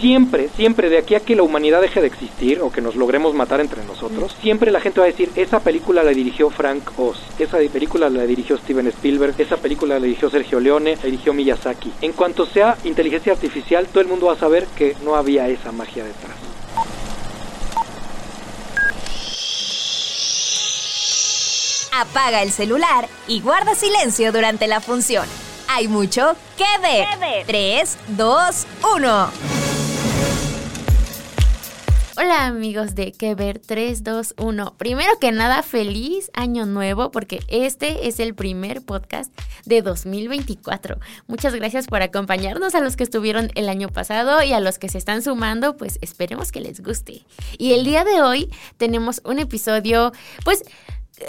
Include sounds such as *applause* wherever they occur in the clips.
Siempre, siempre, de aquí a que la humanidad deje de existir o que nos logremos matar entre nosotros, siempre la gente va a decir, esa película la dirigió Frank Oz, esa película la dirigió Steven Spielberg, esa película la dirigió Sergio Leone, la dirigió Miyazaki. En cuanto sea inteligencia artificial, todo el mundo va a saber que no había esa magia detrás. Apaga el celular y guarda silencio durante la función. Hay mucho que ver. 3, 2, 1. Hola amigos de Que Ver 321. Primero que nada, feliz año nuevo porque este es el primer podcast de 2024. Muchas gracias por acompañarnos a los que estuvieron el año pasado y a los que se están sumando, pues esperemos que les guste. Y el día de hoy tenemos un episodio, pues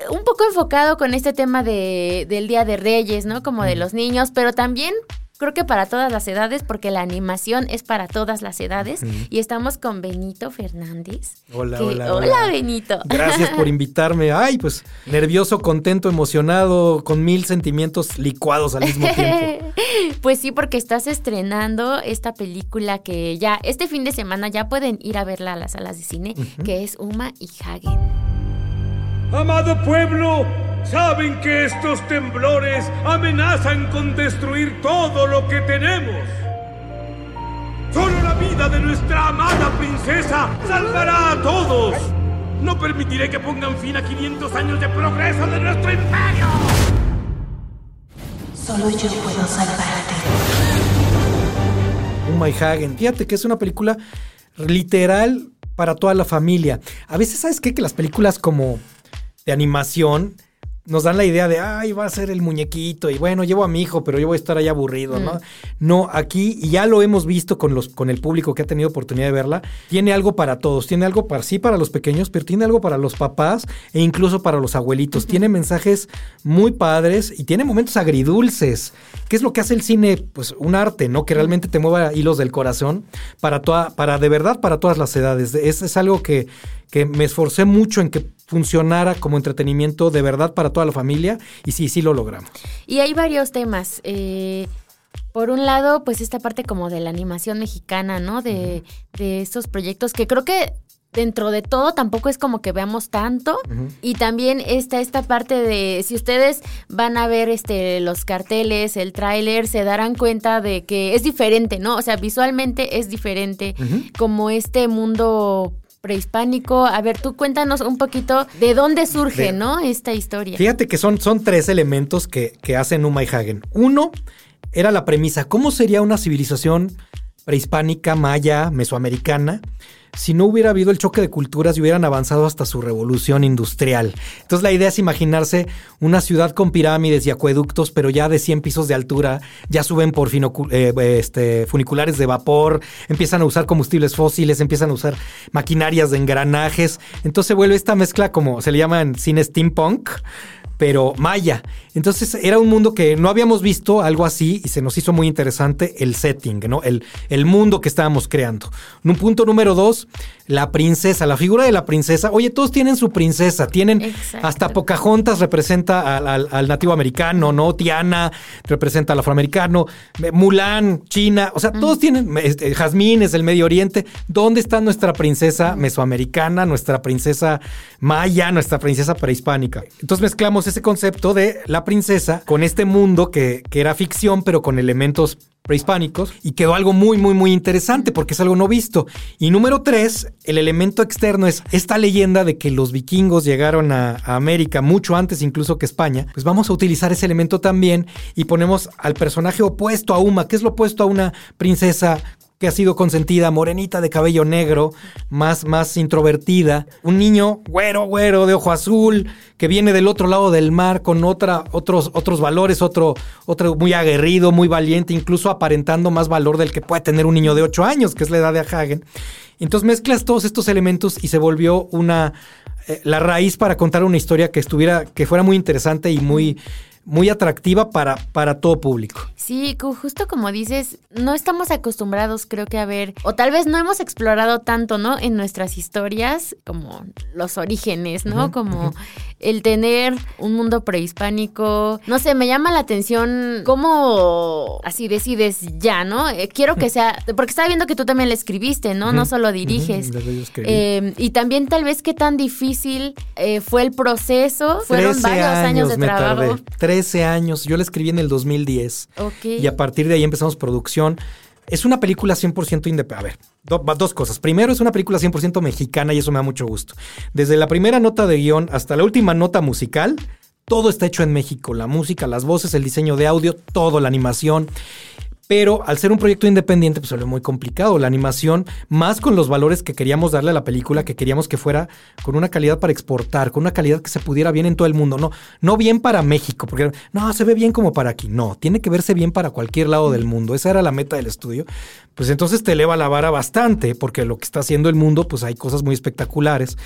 un poco enfocado con este tema de, del Día de Reyes, ¿no? Como de los niños, pero también creo que para todas las edades, porque la animación es para todas las edades. Y estamos con Benito Fernández. Hola, que- hola, hola. hola. Benito. Gracias por *laughs* invitarme. Ay, pues nervioso, contento, emocionado, con mil sentimientos licuados al mismo tiempo. *laughs* Pues sí, porque estás estrenando esta película que ya este fin de semana ya pueden ir a verla a las salas de cine, que es Uma y Hagen. Amado pueblo, saben que estos temblores amenazan con destruir todo lo que tenemos. Solo la vida de nuestra amada princesa salvará a todos. No permitiré que pongan fin a 500 años de progreso de nuestro imperio. Solo yo puedo salvarte. Oh My Hagen. Fíjate que es una película literal para toda la familia. A veces, ¿sabes qué? Que las películas como de animación nos dan la idea de, ay, va a ser el muñequito y bueno, llevo a mi hijo, pero yo voy a estar ahí aburrido, ¿no? No, aquí, y ya lo hemos visto con, los, con el público que ha tenido oportunidad de verla, tiene algo para todos, tiene algo para sí, para los pequeños, pero tiene algo para los papás e incluso para los abuelitos. Tiene mensajes muy padres y tiene momentos agridulces. ¿Qué es lo que hace el cine? Pues un arte, ¿no? Que realmente te mueva hilos del corazón para toda, para de verdad para todas las edades. Es, es algo que, que me esforcé mucho en que funcionara como entretenimiento de verdad para toda la familia y sí, sí lo logramos. Y hay varios temas. eh, por un lado, pues esta parte como de la animación mexicana, ¿no? De, de estos proyectos que creo que dentro de todo tampoco es como que veamos tanto. Y también está esta parte de, si ustedes van a ver este los carteles, el tráiler, se darán cuenta de que es diferente, ¿no? O sea, visualmente es diferente como este mundo prehispánico. A ver, tú cuéntanos un poquito de dónde surge, De- ¿no? Esta historia. Fíjate que son, son tres elementos que, que hacen Uma y Hagen. Uno era la premisa, ¿cómo sería una civilización prehispánica, maya, mesoamericana? Si no hubiera habido el choque de culturas y hubieran avanzado hasta su revolución industrial. Entonces la idea es imaginarse una ciudad con pirámides y acueductos, pero ya de 100 pisos de altura, ya suben por eh, este, funiculares de vapor, empiezan a usar combustibles fósiles, empiezan a usar maquinarias de engranajes. Entonces se vuelve esta mezcla como se le llama en cine steampunk, pero maya. Entonces era un mundo que no habíamos visto algo así y se nos hizo muy interesante el setting, ¿no? El, el mundo que estábamos creando. Un punto número dos, la princesa, la figura de la princesa. Oye, todos tienen su princesa, tienen Exacto. hasta Pocahontas representa al, al- al nativo americano, ¿no? Tiana representa al afroamericano, Mulan, China, o sea, todos tienen, este, Jazmín es el Medio Oriente. ¿Dónde está nuestra princesa mesoamericana, nuestra princesa maya, nuestra princesa prehispánica? Entonces mezclamos ese concepto de la princesa con este mundo que, que era ficción, pero con elementos prehispánicos y quedó algo muy, muy, muy interesante porque es algo no visto. Y número tres, el elemento externo es esta leyenda de que los vikingos llegaron a, a América mucho antes incluso que España. Pues vamos a utilizar ese elemento también y ponemos al personaje opuesto a Uma, que es lo opuesto a una princesa que ha sido consentida, morenita de cabello negro, más, más introvertida. Un niño güero, güero, de ojo azul, que viene del otro lado del mar con otra, otros, otros valores, otro, otro muy aguerrido, muy valiente, incluso aparentando más valor del que puede tener un niño de 8 años, que es la edad de Hagen. Entonces mezclas todos estos elementos y se volvió una eh, la raíz para contar una historia que estuviera, que fuera muy interesante y muy muy atractiva para, para todo público. Sí, justo como dices, no estamos acostumbrados creo que a ver, o tal vez no hemos explorado tanto, ¿no? En nuestras historias como los orígenes, ¿no? como *laughs* el tener un mundo prehispánico. No sé, me llama la atención cómo así decides ya, ¿no? Eh, quiero que sea, porque estaba viendo que tú también le escribiste, ¿no? No solo diriges. Eh, y también tal vez qué tan difícil eh, fue el proceso. Fueron varios años, de trabajo. 13 años. Yo la escribí en el 2010. Y a partir de ahí empezamos producción. Es una película 100% independiente. A ver, dos cosas. Primero, es una película 100% mexicana y eso me da mucho gusto. Desde la primera nota de guion hasta la última nota musical, todo está hecho en México. La música, las voces, el diseño de audio, todo, la animación. Pero al ser un proyecto independiente, pues se muy complicado. La animación, más con los valores que queríamos darle a la película, que queríamos que fuera con una calidad para exportar, con una calidad que se pudiera bien en todo el mundo. No, no bien para México, porque no, se ve bien como para aquí. No, tiene que verse bien para cualquier lado del mundo. Esa era la meta del estudio. Pues entonces te eleva la vara bastante, porque lo que está haciendo el mundo, pues hay cosas muy espectaculares.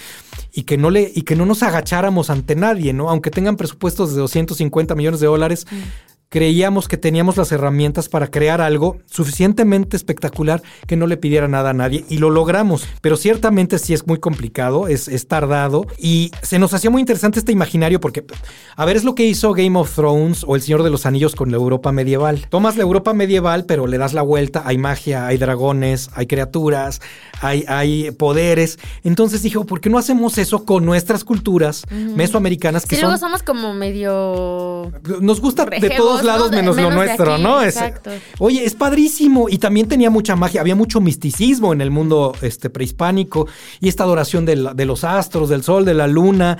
Y que no, le, y que no nos agacháramos ante nadie, ¿no? Aunque tengan presupuestos de 250 millones de dólares. Mm creíamos que teníamos las herramientas para crear algo suficientemente espectacular que no le pidiera nada a nadie y lo logramos. Pero ciertamente sí es muy complicado, es, tardado y se nos hacía muy interesante este imaginario porque, a ver, es lo que hizo Game of Thrones o El Señor de los Anillos con la Europa medieval. Tomas la Europa medieval, pero le das la vuelta, hay magia, hay dragones, hay criaturas, hay, hay poderes. Entonces dije, ¿por qué no hacemos eso con nuestras culturas mesoamericanas que sí, luego somos como medio... Nos gusta de todos lados menos, lo nuestro, ¿no? exacto. oye, es padrísimo. Y también tenía mucha magia, había mucho misticismo en el mundo este, prehispánico y esta adoración de, de los astros, del sol, de la luna,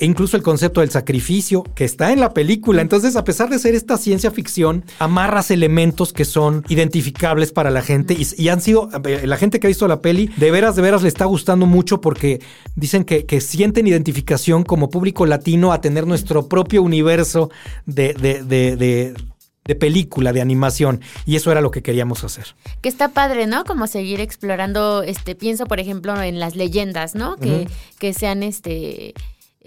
incluso el concepto del sacrificio que está en la película. Entonces, a pesar de ser esta ciencia ficción, amarras elementos que son identificables para la gente y, han sido, eh, la gente que ha visto la peli, de veras, de veras le está gustando mucho porque dicen que, que sienten identificación como público latino a tener nuestro propio universo de, de, de, película, de animación. Y eso era lo que queríamos hacer. Que está padre, ¿no? Como seguir explorando, este, pienso, por ejemplo, en las leyendas, ¿no? Que, que sean este.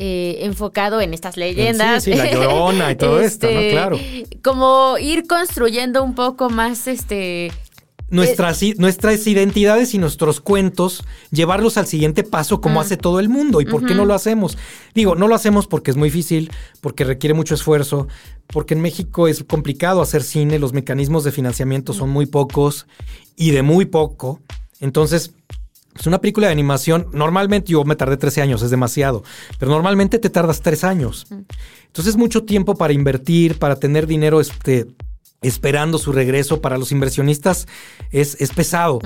Eh, enfocado en estas leyendas. Sí, sí, la llorona y todo *laughs* esto, ¿no? Este, claro. Como ir construyendo un poco más este nuestras, nuestras identidades y nuestros cuentos, llevarlos al siguiente paso como hace todo el mundo. ¿Y por qué no lo hacemos? Digo, no lo hacemos porque es muy difícil, porque requiere mucho esfuerzo, porque en México es complicado hacer cine, los mecanismos de financiamiento son muy pocos y de muy poco. Entonces, es pues una película de animación, normalmente yo me tardé 13 años, es demasiado, pero normalmente te tardas 3 años. Entonces, mucho tiempo para invertir, para tener dinero este, esperando su regreso para los inversionistas es, es pesado.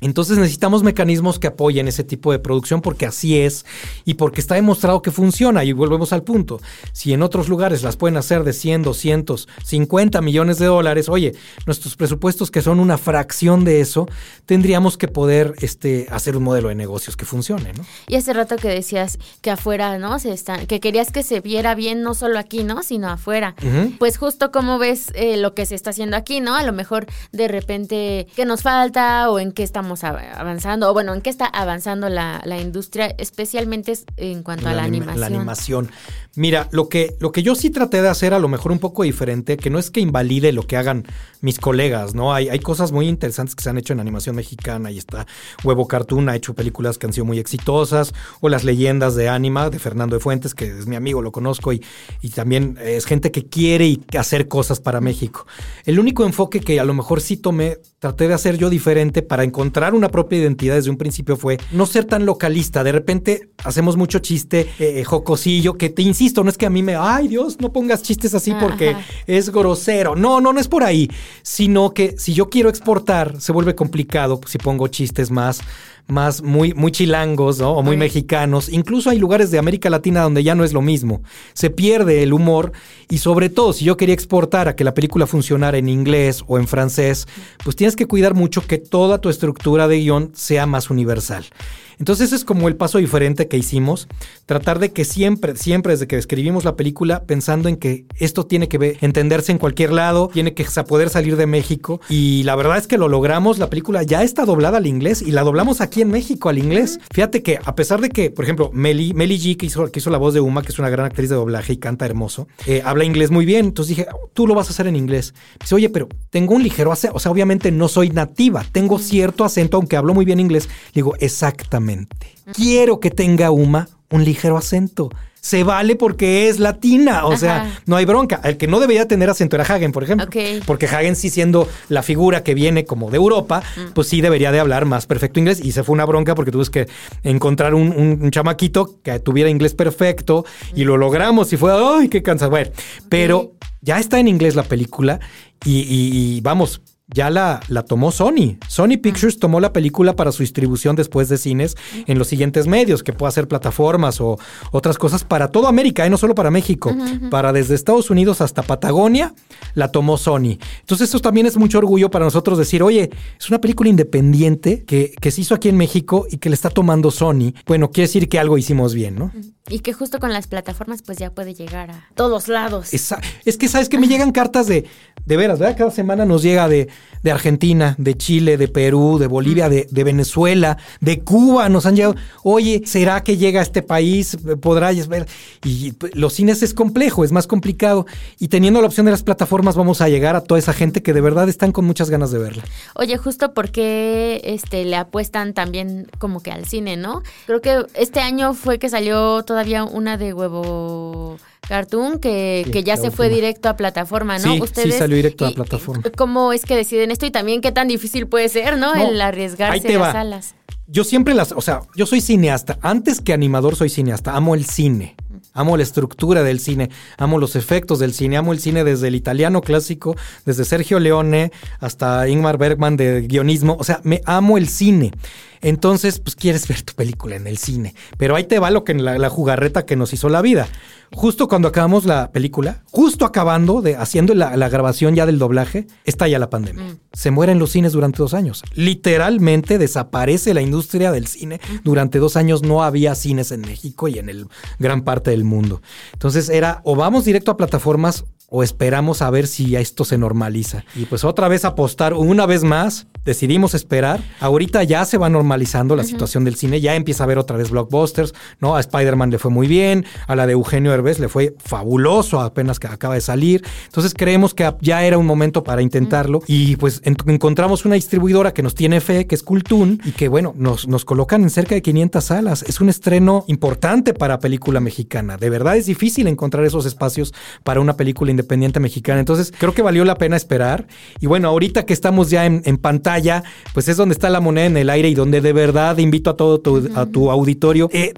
Entonces necesitamos mecanismos que apoyen ese tipo de producción porque así es y porque está demostrado que funciona. Y volvemos al punto. Si en otros lugares las pueden hacer de 100, 200, 50 millones de dólares, oye, nuestros presupuestos que son una fracción de eso, tendríamos que poder este, hacer un modelo de negocios que funcione. ¿no? Y hace rato que decías que afuera, ¿no? Se está, que querías que se viera bien no solo aquí, ¿no? Sino afuera. Pues justo como ves eh, lo que se está haciendo aquí, ¿no? A lo mejor de repente qué nos falta o en qué estamos avanzando, o bueno, en qué está avanzando la, industria, especialmente en cuanto a la animación. La animación. Mira, lo que, lo que yo sí traté de hacer a lo mejor un poco diferente, que no es que invalide lo que hagan mis colegas, ¿no? Hay, hay cosas muy interesantes que se han hecho en animación mexicana y está Huevo Cartoon ha hecho películas que han sido muy exitosas, o Las leyendas de Anima de Fernando de Fuentes, que es mi amigo, lo conozco, y, y también es gente que quiere hacer cosas para México. El único enfoque que a lo mejor sí tomé, traté de hacer yo diferente para encontrar una propia identidad desde un principio fue no ser tan localista. De repente hacemos mucho chiste eh, eh, jocosillo, que te insisto, no es que a mí me, ay Dios, no pongas chistes así porque es grosero. No, no, no es por ahí, sino que si yo quiero exportar, se vuelve complicado si pongo chistes más más muy, muy chilangos, ¿no? O muy mexicanos. Incluso hay lugares de América Latina donde ya no es lo mismo. Se pierde el humor y sobre todo si yo quería exportar a que la película funcionara en inglés o en francés, pues tienes que cuidar mucho que toda tu estructura de guion sea más universal. Entonces ese es como el paso diferente que hicimos, tratar de que siempre, siempre desde que escribimos la película, pensando en que esto tiene que ver, entenderse en cualquier lado, tiene que poder salir de México y la verdad es que lo logramos, la película ya está doblada al inglés y la doblamos aquí en México al inglés. Fíjate que a pesar de que, por ejemplo, Meli, Meli G, que hizo, que hizo la voz de Uma, que es una gran actriz de doblaje y canta hermoso, eh, habla inglés muy bien, entonces dije, tú lo vas a hacer en inglés. Dice, oye, pero tengo un ligero acento, o sea, obviamente no soy nativa, tengo cierto acento, aunque hablo muy bien inglés. Le digo, exactamente Quiero que tenga Uma un ligero acento. Se vale porque es latina, o sea, no hay bronca. El que no debería tener acento era Hagen, por ejemplo. Porque Hagen sí siendo la figura que viene como de Europa, mm. pues sí debería de hablar más perfecto inglés. Y se fue una bronca porque tuvimos que encontrar un, chamaquito que tuviera inglés perfecto y lo logramos y fue, ay, qué cansado. Bueno, pero ya está en inglés la película y vamos, ya la, la, tomó Sony. Sony Pictures tomó la película para su distribución después de cines en los siguientes medios, que pueda ser plataformas o otras cosas para toda América, y ¿eh? no solo para México, para desde Estados Unidos hasta Patagonia, la tomó Sony. Entonces eso también es mucho orgullo para nosotros decir, oye, es una película independiente que, que se hizo aquí en México y que le está tomando Sony. Bueno, quiere decir que algo hicimos bien, ¿no? Y que justo con las plataformas pues ya puede llegar a todos lados. Es, es que sabes que me llegan cartas de, de veras, ¿verdad? Cada semana nos llega de, de Argentina, de Chile, de Perú, de Bolivia, de, de, Venezuela, de Cuba, nos han llegado, oye, ¿será que llega a este país? ¿Podrá ver? Y los cines es complejo, es más complicado. Y teniendo la opción de las plataformas vamos a llegar a toda esa gente que de verdad están con muchas ganas de verla. Oye, justo porque este, le apuestan también como que al cine, ¿no? Creo que este año fue que salió todavía una de huevo Cartoon que, que ya se fue directo a plataforma, ¿no? Sí, sí salió directo a plataforma. ¿Cómo es que deciden esto y también qué tan difícil puede ser, ¿no? El arriesgarse las salas. Yo siempre las, o sea, yo soy cineasta. Antes que animador soy cineasta. Amo el cine. Amo la estructura del cine, amo los efectos del cine, amo el cine desde el italiano clásico, desde Sergio Leone hasta Ingmar Bergman de guionismo. O sea, me amo el cine. Entonces, pues quieres ver tu película en el cine. Pero ahí te va lo que la, la jugarreta que nos hizo la vida. Justo cuando acabamos la película, justo acabando de haciendo la, grabación ya del doblaje, está ya la pandemia. Mm. Se mueren los cines durante dos años. Literalmente desaparece la industria del cine. Durante dos años no había cines en México y en el gran parte del mundo. Entonces era o vamos directo a plataformas o esperamos a ver si esto se normaliza. Y pues otra vez apostar una vez más, decidimos esperar. Ahorita ya se va normalizando la situación del cine, ya empieza a haber otra vez blockbusters, ¿no? A Spider-Man le fue muy bien, a la de Eugenio Herbes le fue fabuloso apenas que acaba de salir. Entonces creemos que ya era un momento para intentarlo y pues encontramos una distribuidora que nos tiene fe, que es Cultun y que bueno, nos, nos colocan en cerca de 500 salas. Es un estreno importante para película mexicana. De verdad es difícil encontrar esos espacios para una película independiente independiente mexicana. Entonces, creo que valió la pena esperar. Y bueno, ahorita que estamos ya en, pantalla, pues es donde está la moneda en el aire y donde de verdad invito a todo tu, a tu auditorio. Eh,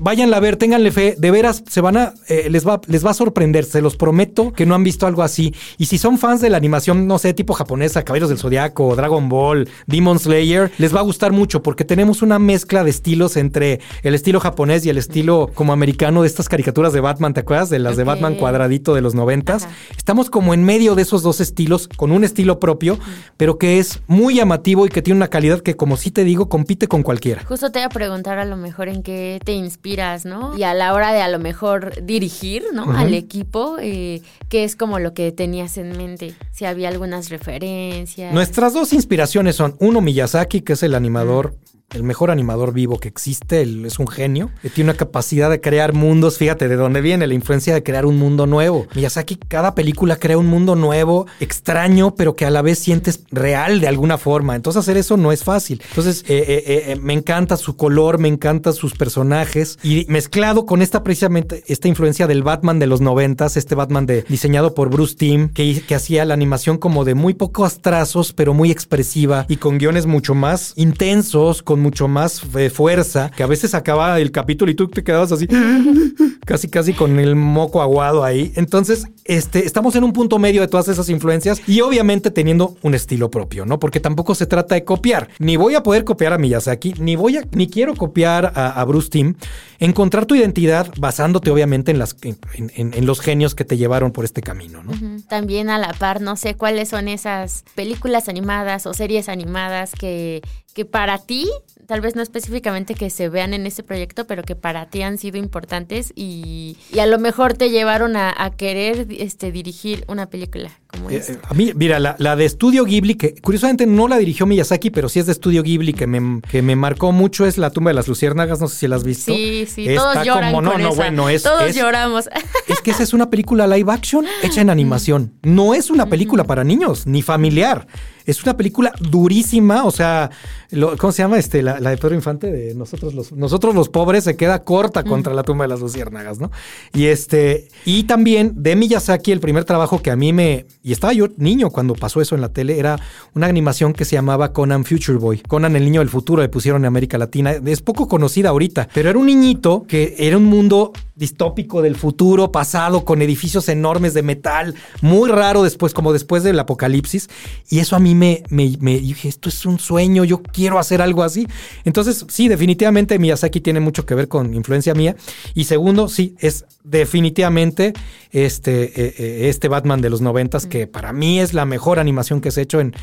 váyanla a ver, ténganle fe. De veras, se van a, eh, les, va, les va a sorprender. Se los prometo que no han visto algo así. Y si son fans de la animación, no sé, tipo japonesa, Caballeros del Zodiaco, Dragon Ball, Demon Slayer, les va a gustar mucho porque tenemos una mezcla de estilos entre el estilo japonés y el estilo como americano de estas caricaturas de Batman, ¿te acuerdas? De las de Batman cuadradito de los 90 Estamos como en medio de esos dos estilos, con un estilo propio, pero que es muy llamativo y que tiene una calidad que, como sí te digo, compite con cualquiera. Justo te voy a preguntar a lo mejor en qué te inspiras, ¿no? Y a la hora de a lo mejor dirigir, ¿no? Al equipo, eh, ¿qué es como lo que tenías en mente? Si había algunas referencias. Nuestras dos inspiraciones son, uno, Miyazaki, que es el animador el mejor animador vivo que existe, él es un genio, tiene una capacidad de crear mundos, fíjate de dónde viene la influencia de crear un mundo nuevo. Miyazaki cada película crea un mundo nuevo, extraño, pero que a la vez sientes real de alguna forma. Entonces hacer eso no es fácil. Entonces eh, eh, eh, me encanta su color, me encantan sus personajes y mezclado con esta precisamente esta influencia del Batman de los noventas, este Batman de, diseñado por Bruce Timm, que, hacía la animación como de muy pocos trazos, pero muy expresiva y con guiones mucho más intensos, mucho más eh, fuerza, que a veces acaba el capítulo y tú te quedabas así, *laughs* casi casi con el moco aguado ahí. Entonces, este, estamos en un punto medio de todas esas influencias y obviamente teniendo un estilo propio, ¿no? Porque tampoco se trata de copiar. Ni voy a poder copiar a Miyazaki, ni voy a, ni quiero copiar a, Bruce Timm. Encontrar tu identidad basándote obviamente en, las, en, en- los genios que te llevaron por este camino, ¿no? También a la par, no sé cuáles son esas películas animadas o series animadas que, que para ti, tal vez no específicamente que se vean en este proyecto, pero que para ti han sido importantes y, y a lo mejor te llevaron a, a querer este, dirigir una película como Eh, esta. eh, a mí, mira, la, la de Estudio Ghibli, que curiosamente no la dirigió Miyazaki, pero sí es de Estudio Ghibli, que me, que me marcó mucho, es La tumba de las luciérnagas, no sé si la has visto. Sí, sí, Está todos lloran como- no, con no, esa. bueno, es, todos es- lloramos. *laughs* es que esa es una película live action hecha en animación. No es una película para niños, ni familiar. Es una película durísima, o sea, lo- ¿cómo se llama? Este, la, la de Pedro Infante de nosotros los, nosotros los pobres se queda corta contra la tumba de las luciérnagas, ¿no? Y este, y también de Miyazaki, el primer trabajo que a mí me, y estaba yo niño cuando pasó eso en la tele, era una animación que se llamaba Conan Future Boy. Conan el niño del futuro, le pusieron en América Latina. Es poco conocida ahorita, pero era un niñito que era un mundo distópico del futuro pasado con edificios enormes de metal, muy raro después, como después del apocalipsis. Y eso a mí me, me, me dije, esto es un sueño, yo quiero hacer algo así. Entonces, sí, definitivamente Miyazaki tiene mucho que ver con influencia mía. Y segundo, sí, es definitivamente este, eh, eh, este Batman de los noventas, que para mí es la mejor animación que se ha hecho en,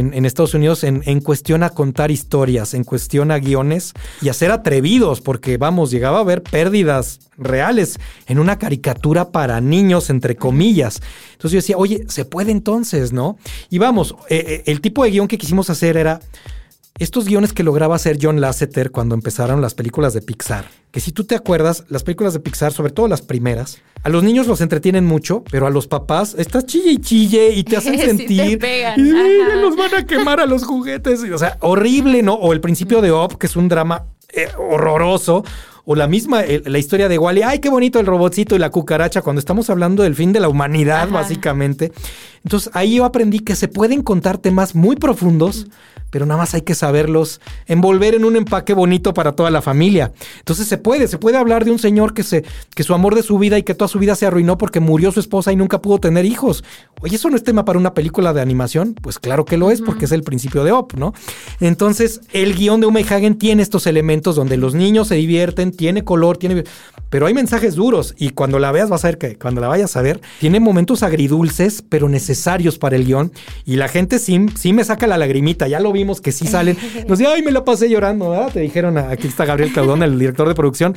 en, Estados Unidos en, en cuestión a contar historias, en cuestión a guiones y a ser atrevidos, porque vamos, llegaba a haber pérdidas reales en una caricatura para niños, entre comillas. Entonces yo decía, oye, se puede entonces, ¿no? Y vamos, eh, eh, el tipo de guion que quisimos hacer era estos guiones que lograba hacer John Lasseter cuando empezaron las películas de Pixar. Que si tú te acuerdas, las películas de Pixar, sobre todo las primeras, a los niños los entretienen mucho, pero a los papás estás chille y chille y te hacen *laughs* Sí te sentir. pegan, y ajá. los van a quemar a los juguetes. Y, O sea, horrible, ¿no? O el principio de Op, que es un drama eh, horroroso. O la misma, la historia de Wally, ay, qué bonito el robotcito y la cucaracha, cuando estamos hablando del fin de la humanidad, Ajá. básicamente. Entonces ahí yo aprendí que se pueden contar temas muy profundos, pero nada más hay que saberlos envolver en un empaque bonito para toda la familia. Entonces se puede, se puede hablar de un señor que se, que su amor de su vida y que toda su vida se arruinó porque murió su esposa y nunca pudo tener hijos. Oye, ¿eso no es tema para una película de animación? Pues claro que lo es, porque es el principio de Op, ¿no? Entonces, el guion de Uma y Hagen tiene estos elementos donde los niños se divierten, tiene color, tiene. Pero hay mensajes duros. Y cuando la veas, vas a ver que cuando la vayas a ver, tiene momentos agridulces, pero necesarios para el guion. Y la gente sí, sí me saca la lagrimita. Ya lo vimos que sí *laughs* salen. Nos ay, me la pasé llorando, ¿verdad? Te dijeron, aquí está Gabriel Claudón, el director de producción.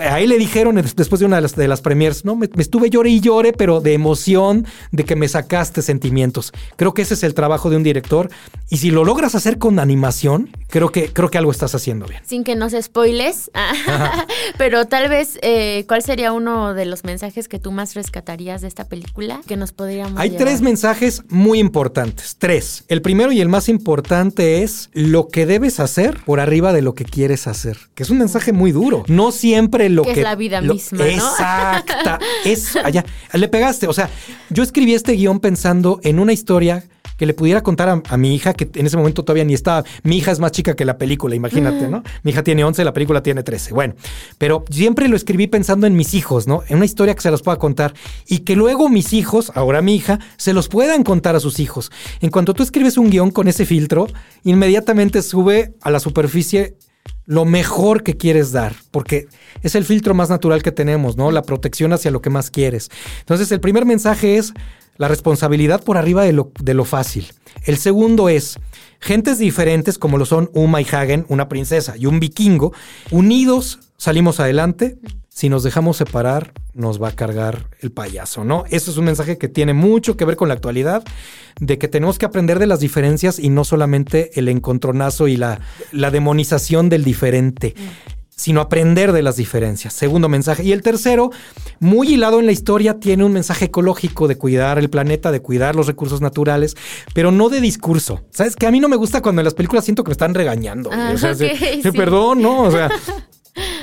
Ahí le dijeron des- después de una de las, de las premiers, no, me, me estuve llore y llore, pero de emoción, de que me sacaste sentimientos. Creo que ese es el trabajo de un director. Y si lo logras hacer con animación, creo que, creo que algo estás haciendo bien. Sin que nos spoiles, *laughs* pero tal vez, eh, ¿cuál sería uno de los mensajes que tú más rescatarías de esta película que nos podríamos Hay llevar? tres mensajes muy importantes. Tres. El primero y el más importante es lo que debes hacer por arriba de lo que quieres hacer. Que es un mensaje muy duro. No siempre lo Que que. es la vida lo- misma, ¿no? Exacta. *laughs* Es allá. Le pegaste. O sea, yo escribí este guion pensando en una historia que le pudiera contar a, a mi hija, que en ese momento todavía ni estaba. Mi hija es más chica que la película, imagínate, ¿no? Mi hija tiene 11, la película tiene 13. Bueno, pero siempre lo escribí pensando en mis hijos, ¿no? En una historia que se los pueda contar y que luego mis hijos, ahora mi hija, se los puedan contar a sus hijos. En cuanto tú escribes un guion con ese filtro, inmediatamente sube a la superficie lo mejor que quieres dar, porque es el filtro más natural que tenemos, ¿no? La protección hacia lo que más quieres. Entonces, el primer mensaje es la responsabilidad por arriba de lo, de lo fácil. El segundo es gentes diferentes como lo son Uma y Hagen, una princesa y un vikingo, unidos salimos adelante. Si nos dejamos separar, nos va a cargar el payaso, ¿no? Eso es un mensaje que tiene mucho que ver con la actualidad, de que tenemos que aprender de las diferencias y no solamente el encontronazo y la, la demonización del diferente sino aprender de las diferencias. Segundo mensaje. Y el tercero, muy hilado en la historia, tiene un mensaje ecológico de cuidar el planeta, de cuidar los recursos naturales, pero no de discurso. ¿Sabes? Que a mí no me gusta cuando en las películas siento que me están regañando. Ah, o sea, de sí. perdón, ¿no? O sea... *laughs*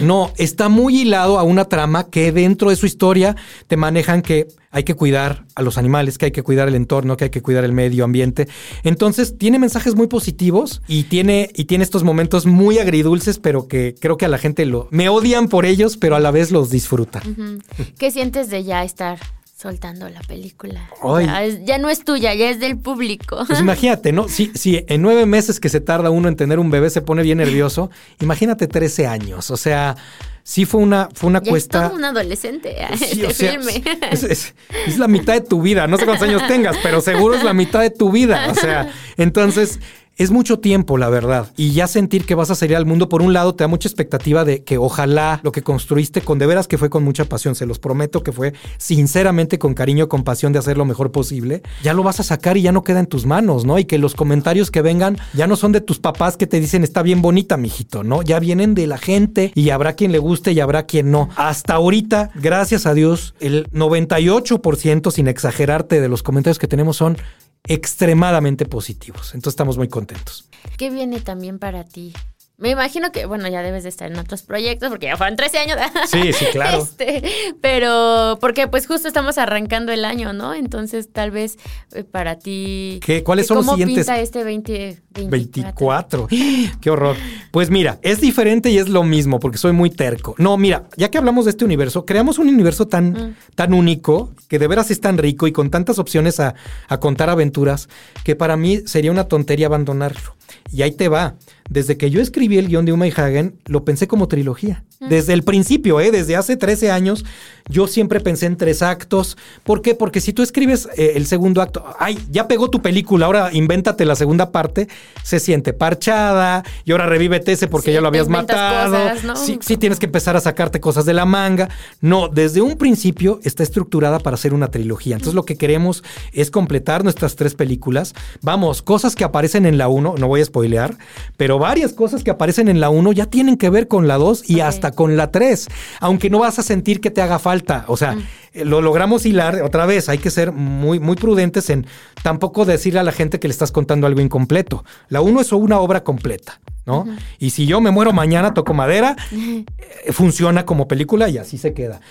No, está muy hilado a una trama que dentro de su historia te manejan que hay que cuidar a los animales, que hay que cuidar el entorno, que hay que cuidar el medio ambiente. Entonces, tiene mensajes muy positivos y tiene, y tiene estos momentos muy agridulces, pero que creo que a la gente lo me odian por ellos, pero a la vez los disfrutan. ¿Qué sientes de ya estar soltando la película. Es- ya no es tuya, ya es del público. Pues imagínate, ¿no? Si, si en nueve meses que se tarda uno en tener un bebé se pone bien nervioso, imagínate 13 años. O sea, sí fue una, fue una ya es cuesta. todo un adolescente Sí, este o sea, filme. Es, es- es la mitad de tu vida. No sé cuántos años tengas, pero seguro es la mitad de tu vida. O sea, entonces es mucho tiempo, la verdad. Y ya sentir que vas a salir al mundo, por un lado, te da mucha expectativa de que ojalá lo que construiste con de veras que fue con mucha pasión, se los prometo que fue sinceramente con cariño, con pasión de hacer lo mejor posible, ya lo vas a sacar y ya no queda en tus manos, ¿no? Y que los comentarios que vengan ya no son de tus papás que te dicen está bien bonita, mijito, ¿no? Ya vienen de la gente y habrá quien le guste y habrá quien no. Hasta ahorita, gracias a Dios, el 98%, sin exagerarte, de los comentarios que tenemos son extremadamente positivos. Entonces estamos muy contentos. ¿Qué viene también para ti? Me imagino que, bueno, ya debes de estar en otros proyectos porque ya fueron 13 años. Sí, sí, *laughs* claro. Este, pero porque pues justo estamos arrancando el año, ¿no? Entonces tal vez eh, para ti... ¿Qué? ¿Cuáles son los ¿cómo siguientes? pinta este 2024? 24. *gasps* Qué horror. Pues mira, es diferente y es lo mismo porque soy muy terco. No, mira, ya que hablamos de este universo, creamos un universo tan, tan único, que de veras es tan rico y con tantas opciones a, a contar aventuras, que para mí sería una tontería abandonarlo. Y ahí te va. Desde que yo escribí el guion de Uma y Hagen, lo pensé como trilogía. Desde el principio, ¿eh? desde hace 13 años, yo siempre pensé en tres actos. ¿Por qué? Porque si tú escribes eh, el segundo acto, ay, ya pegó tu película, ahora invéntate la segunda parte, se siente parchada y ahora revívete ese porque Sí, ya lo habías matado. cosas, ¿no? Sí, sí tienes que empezar a sacarte cosas de la manga. No, desde un principio está estructurada para ser una trilogía. Entonces lo que queremos es completar nuestras tres películas. Vamos, cosas que aparecen en la 1, no voy a spoilear, pero varias cosas que aparecen en la 1 ya tienen que ver con la 2 y hasta con la 3, aunque no vas a sentir que te haga falta. O sea, eh, lo logramos hilar otra vez. Hay que ser muy, muy prudentes en tampoco decirle a la gente que le estás contando algo incompleto. La 1 es una obra completa. ¿no? Y si yo me muero mañana, toco madera, *laughs* eh, funciona como película y así se queda.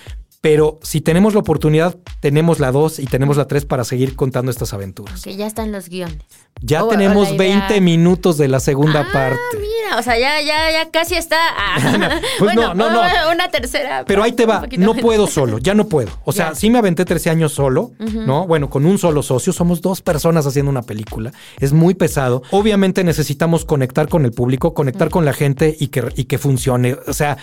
Pero si tenemos la oportunidad, tenemos la 2 y tenemos la 3 para seguir contando estas aventuras. Que ya están los guiones. Ya O- o tenemos idea- 20 minutos de la segunda Ah, parte. mira, o sea, ya, ya, ya casi está. Ah. *laughs* Pues *laughs* bueno, no, no, no. Una tercera. Pero ahí te va, no menos. puedo solo, ya no puedo. O sea, Ya. sí me aventé 13 años solo, ¿no? Bueno, con un solo socio, somos dos personas haciendo una película, es muy pesado. Obviamente necesitamos conectar con el público, conectar con la gente y que, y que funcione. O sea,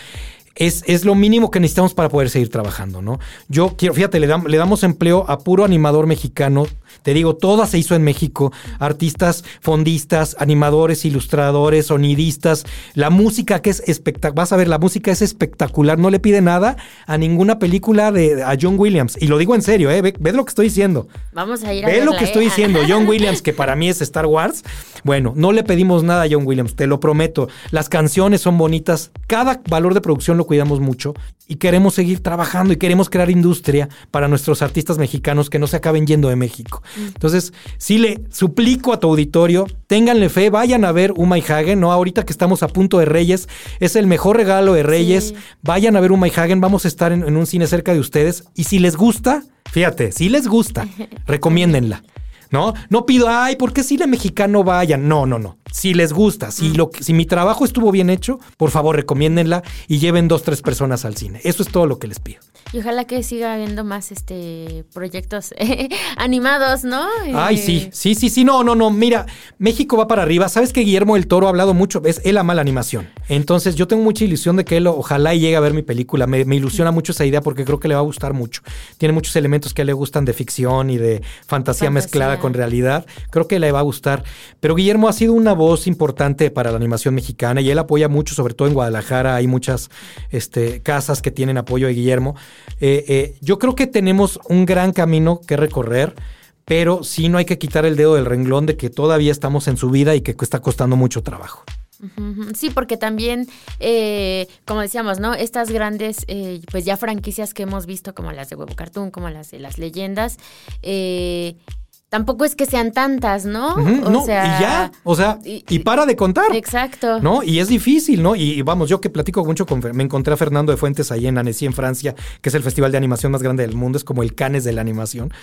es, es lo mínimo que necesitamos para poder seguir trabajando, ¿no? Yo quiero, fíjate, le, dam- le damos empleo a puro animador mexicano. Te digo, toda se hizo en México. Artistas, fondistas, animadores, ilustradores, sonidistas. La música que es espectacular. Vas a ver, la música es espectacular. No le pide nada a ninguna película de a John Williams. Y lo digo en serio, ¿eh? Ve, ve lo que estoy diciendo. Vamos a ir a Ve lo que ¿eh? estoy diciendo. *laughs* John Williams, que para mí es Star Wars. Bueno, no le pedimos nada a John Williams, te lo prometo. Las canciones son bonitas. Cada valor de producción lo cuidamos mucho. Y queremos seguir trabajando y queremos crear industria para nuestros artistas mexicanos que no se acaben yendo de México. Entonces, sí le suplico a tu auditorio, ténganle fe, vayan a ver Uma y Hagen, ¿no? Ahorita que estamos a punto de Reyes, es el mejor regalo de Reyes. Sí. Vayan a ver Uma y Hagen, vamos a estar en, en un cine cerca de ustedes. Y si les gusta, fíjate, si les gusta, *laughs* recomiéndenla. ¿No? No pido, ay, ¿por qué cine mexicano vayan? No, no, no. Si les gusta, si, lo, que- si mi trabajo estuvo bien hecho, por favor, recomiéndenla y lleven dos, tres personas al cine. Eso es todo lo que les pido. Y ojalá que siga habiendo más este proyectos eh, *laughs* animados, ¿no? Ay, Eh, sí, sí, sí, sí, no, no, no, mira, México va para arriba. Sabes que Guillermo el Toro ha hablado mucho, es él ama la animación. Entonces yo tengo mucha ilusión de que él ojalá llegue a ver mi película. Me, me ilusiona mucho esa idea porque creo que le va a gustar mucho. Tiene muchos elementos que a él le gustan de ficción y de fantasía, Fantasía. mezclada con realidad. Creo que le va a gustar. Pero Guillermo ha sido una voz importante para la animación mexicana y él apoya mucho, sobre todo en Guadalajara. Hay muchas este, casas que tienen apoyo de Guillermo. Eh, eh, yo creo que tenemos un gran camino que recorrer pero sí no hay que quitar el dedo del renglón de que todavía estamos en su vida y que está costando mucho trabajo. Sí, porque también, eh, como decíamos, ¿no? Estas grandes, pues ya franquicias que hemos visto, como las de Huevo Cartoon, como las de las leyendas, tampoco es que sean tantas, ¿no? Ujú, no, y ya, o sea, y- y, para de contar. Exacto. ¿No? Y es difícil, ¿no? Y, y vamos, yo que platico mucho con... Me encontré a Fernando de Fuentes ahí en Annecy, en Francia, que es el festival de animación más grande del mundo, es como el Cannes de la animación.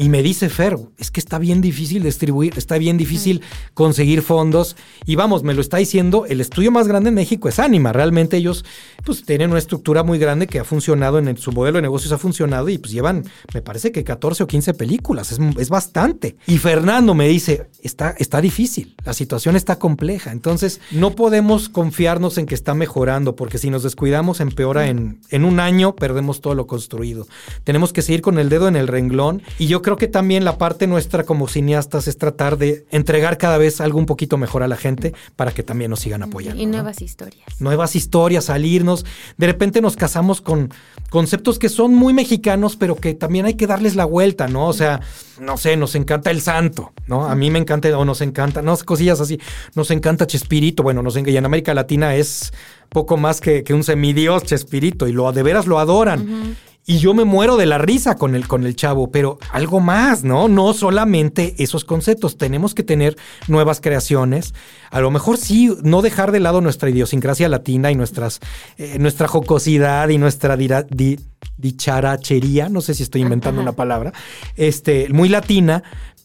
Y me dice Fer, es que está bien difícil distribuir, está bien difícil conseguir fondos. Y vamos, me lo está diciendo, el estudio más grande en México es Anima. Realmente ellos pues tienen una estructura muy grande que ha funcionado en el- su modelo de negocios ha funcionado y pues llevan, me parece que 14 o 15 películas, es, es bastante. Y Fernando me dice, está, está difícil, la situación está compleja. Entonces no podemos confiarnos en que está mejorando, porque si nos descuidamos empeora en, en un año, perdemos todo lo construido. Tenemos que seguir con el dedo en el renglón y yo creo que también la parte nuestra como cineastas es tratar de entregar cada vez algo un poquito mejor a la gente para que también nos sigan apoyando. Y ¿no? nuevas historias. nuevas historias, salirnos. De repente nos casamos con conceptos que son muy mexicanos, pero que también hay que darles la vuelta, ¿no? O sea, no sé, nos encanta el santo, ¿no? A mí me encanta, o nos encanta, no, cosillas así. Nos encanta Chespirito, bueno, nos encanta, y en América Latina es poco más que, que un semidios Chespirito, y lo de veras lo adoran. Y yo me muero de la risa con el, con el chavo, pero algo más, ¿no? No solamente esos conceptos. Tenemos que tener nuevas creaciones. A lo mejor sí, no dejar de lado nuestra idiosincrasia latina y nuestras, eh, nuestra jocosidad y nuestra dira- di- dicharachería. No sé si estoy inventando una palabra. Este, muy latina.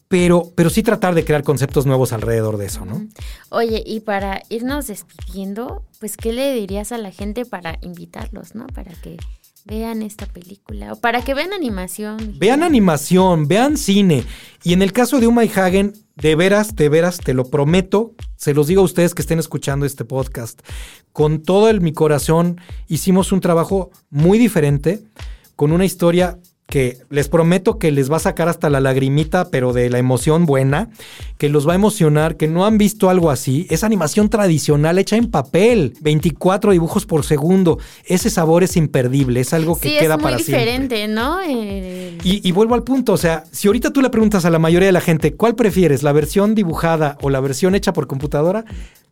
Pero, pero sí tratar de crear conceptos nuevos alrededor de eso, ¿no? Oye, y para irnos despidiendo, pues, ¿qué le dirías a la gente para invitarlos, no? Para que vean esta película o para que vean animación. Vean animación, vean cine. Y en el caso de Uma y Hagen, de veras, de veras, te lo prometo, se los digo a ustedes que estén escuchando este podcast, con todo el, mi corazón hicimos un trabajo muy diferente, con una historia que les prometo que les va a sacar hasta la lagrimita, pero de la emoción buena, que los va a emocionar, que no han visto algo así. Es animación tradicional hecha en papel, 24 dibujos por segundo. Ese sabor es imperdible, es algo que sí, queda es muy para siempre. diferente, ¿no? Eh, Y, y vuelvo al punto, o sea, si ahorita tú le preguntas a la mayoría de la gente, ¿cuál prefieres, la versión dibujada o la versión hecha por computadora?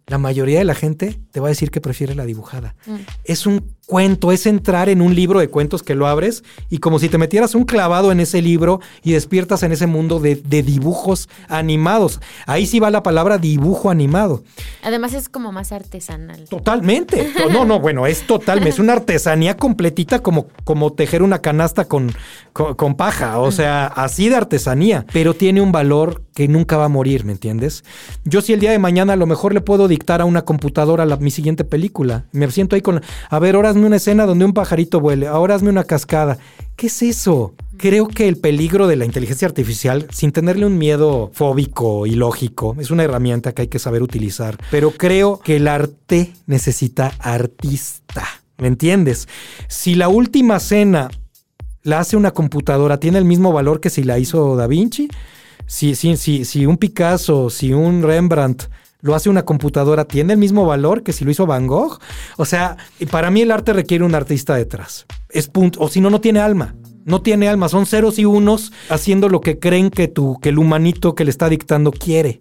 La mayoría de la gente te va a decir que prefiere la dibujada. Mm. Es un cuento, es entrar en un libro de cuentos que lo abres y como si te metieras un clavado en ese libro y despiertas en ese mundo de, de dibujos animados. Ahí sí va la palabra dibujo animado. Además es como más artesanal. Totalmente. No, no, bueno, es total, es una artesanía completita como, como tejer una canasta con, con, con paja, o sea, así de artesanía, pero tiene un valor que nunca va a morir, ¿me entiendes? Yo si el día de mañana a lo mejor le puedo dictar a una computadora la- mi siguiente película, me siento ahí con, a ver, ahora hazme una escena donde un pajarito vuele, ahora hazme una cascada. ¿Qué es eso? Creo que el peligro de la inteligencia artificial, sin tenerle un miedo fóbico y lógico, es una herramienta que hay que saber utilizar. Pero creo que el arte necesita artista. ¿Me entiendes? Si la última cena la hace una computadora, ¿tiene el mismo valor que si la hizo Da Vinci? Si, un Picasso, si un Rembrandt lo hace una computadora, ¿tiene el mismo valor que si lo hizo Van Gogh? O sea, para mí el arte requiere un artista detrás. Es punto. O si no, no tiene alma. No tiene alma. Son ceros y unos haciendo lo que creen que, tu, que el humanito que le está dictando quiere.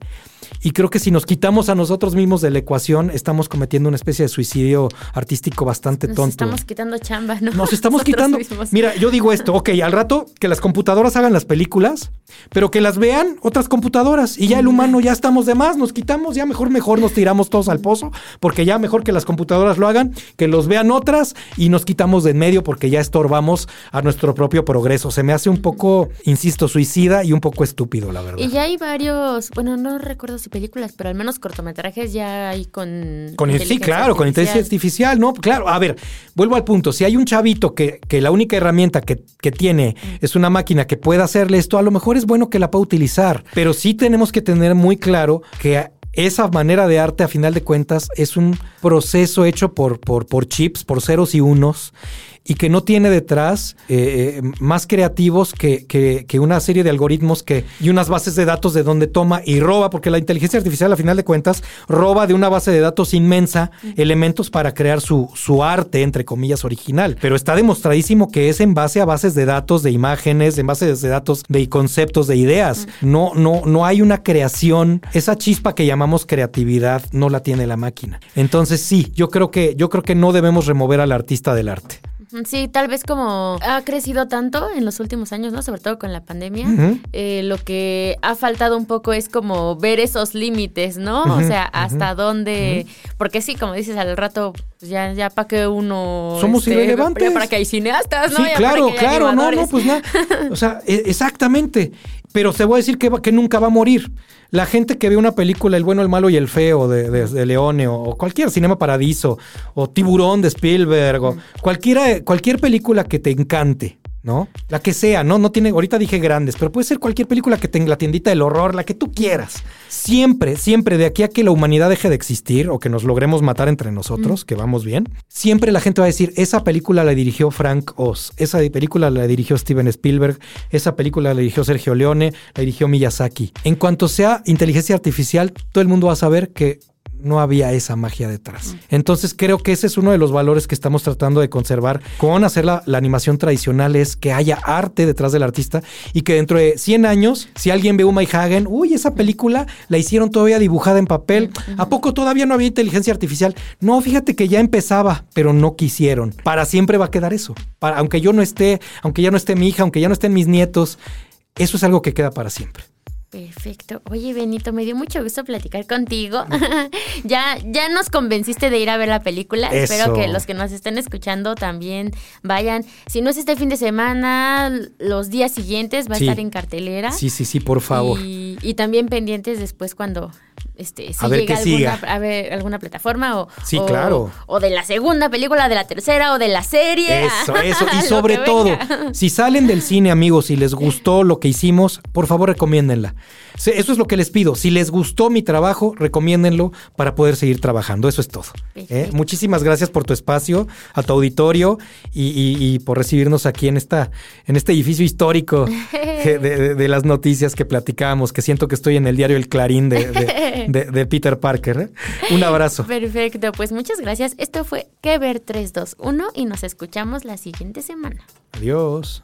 Y creo que si nos quitamos a nosotros mismos de la ecuación, estamos cometiendo una especie de suicidio artístico bastante Nos tonto. estamos quitando chamba, ¿no? Nos estamos quitando. mismos. Mira, yo digo esto, ok, al rato que las computadoras hagan las películas, pero que las vean otras computadoras y ya el humano ya estamos de más, nos quitamos, ya mejor, mejor nos tiramos todos al pozo, porque ya mejor que las computadoras lo hagan, que los vean otras y nos quitamos de en medio porque ya estorbamos a nuestro propio progreso. Se me hace un poco, insisto, suicida y un poco estúpido, la verdad. Y ya hay varios, bueno, no recuerdo si películas, pero al menos cortometrajes ya hay con... Con el- sí, claro, con inteligencia artificial. ¿no? Claro, a ver, vuelvo al punto. Si hay un chavito que, que la única herramienta que, que tiene es una máquina que pueda hacerle esto, a lo mejor es bueno que la pueda utilizar. Pero sí tenemos que tener muy claro que esa manera de arte, a final de cuentas, es un proceso hecho por, por, por chips, por ceros y unos, y que no tiene detrás eh, eh, más creativos que, que- que una serie de algoritmos que, y unas bases de datos de donde toma y roba, porque la inteligencia artificial, a final de cuentas, roba de una base de datos inmensa elementos para crear su, su arte, entre comillas, original. Pero está demostradísimo que es en base a bases de datos de imágenes, en bases de datos de conceptos, de ideas. No, no, no hay una creación, esa chispa que llamamos creatividad no la tiene la máquina. Entonces sí, yo creo que, yo creo que no debemos remover al artista del arte. Sí, tal vez como ha crecido tanto en los últimos años, ¿no? Sobre todo con la pandemia, eh, lo que ha faltado un poco es como ver esos límites, ¿no? o sea, hasta dónde, porque sí, como dices, al rato pues ya, ya para que uno... Somos este, irrelevantes. ya Para que hay cineastas, ¿no? Sí, Ya para claro, que claro, no, no, pues nada. *laughs* O sea, e- exactamente. Pero te voy a decir que, que nunca va a morir. La gente que ve una película, El bueno, el malo y el feo de, de- de Leone, o, o cualquier Cinema Paradiso, o Tiburón de Spielberg, o cualquiera, cualquier película que te encante, ¿no? La que sea, ¿no? No tiene, ahorita dije grandes, pero puede ser cualquier película que tenga la tiendita del horror, la que tú quieras. Siempre, siempre, de aquí a que la humanidad deje de existir o que nos logremos matar entre nosotros, que vamos bien, siempre la gente va a decir, esa película la dirigió Frank Oz, esa película la dirigió Steven Spielberg, esa película la dirigió Sergio Leone, la dirigió Miyazaki. En cuanto sea inteligencia artificial, todo el mundo va a saber que no había esa magia detrás. Entonces creo que ese es uno de los valores que estamos tratando de conservar con hacer la, animación tradicional, es que haya arte detrás del artista y que dentro de 100 años, si alguien ve Uma y Hagen, uy, esa película la hicieron todavía dibujada en papel, ¿a poco todavía no había inteligencia artificial? No, fíjate que ya empezaba, pero no quisieron. Para siempre va a quedar eso. Aunque yo no esté, aunque ya no esté mi hija, aunque ya no estén mis nietos, eso es algo que queda para siempre. Perfecto. Oye, Benito, me dio mucho gusto platicar contigo. *laughs* ya, ya nos convenciste de ir a ver la película. Espero que los que nos estén escuchando también vayan. Si no es este fin de semana, los días siguientes va a estar en cartelera. Sí, sí, sí, por favor. Y, y también pendientes después cuando este, si A ver llega qué alguna, siga. a ver alguna plataforma o, Sí, o- claro. o de la segunda película, de la tercera o de la serie. Eso, *laughs* eso. Y sobre que todo, si salen del cine, amigos, y les gustó lo que hicimos, por favor, recomiéndenla. Eso es lo que les pido. Si les gustó mi trabajo, recomiéndenlo para poder seguir trabajando. Eso es todo. ¿eh? Muchísimas gracias por tu espacio, a tu auditorio y, y- y por recibirnos aquí en, esta, en este edificio histórico *laughs* de, de- de las noticias que platicamos, que siento que estoy en el diario El Clarín de Peter Parker. ¿eh? Un abrazo. Perfecto, pues muchas gracias. Esto fue Que Ver 321 y nos escuchamos la siguiente semana. Adiós.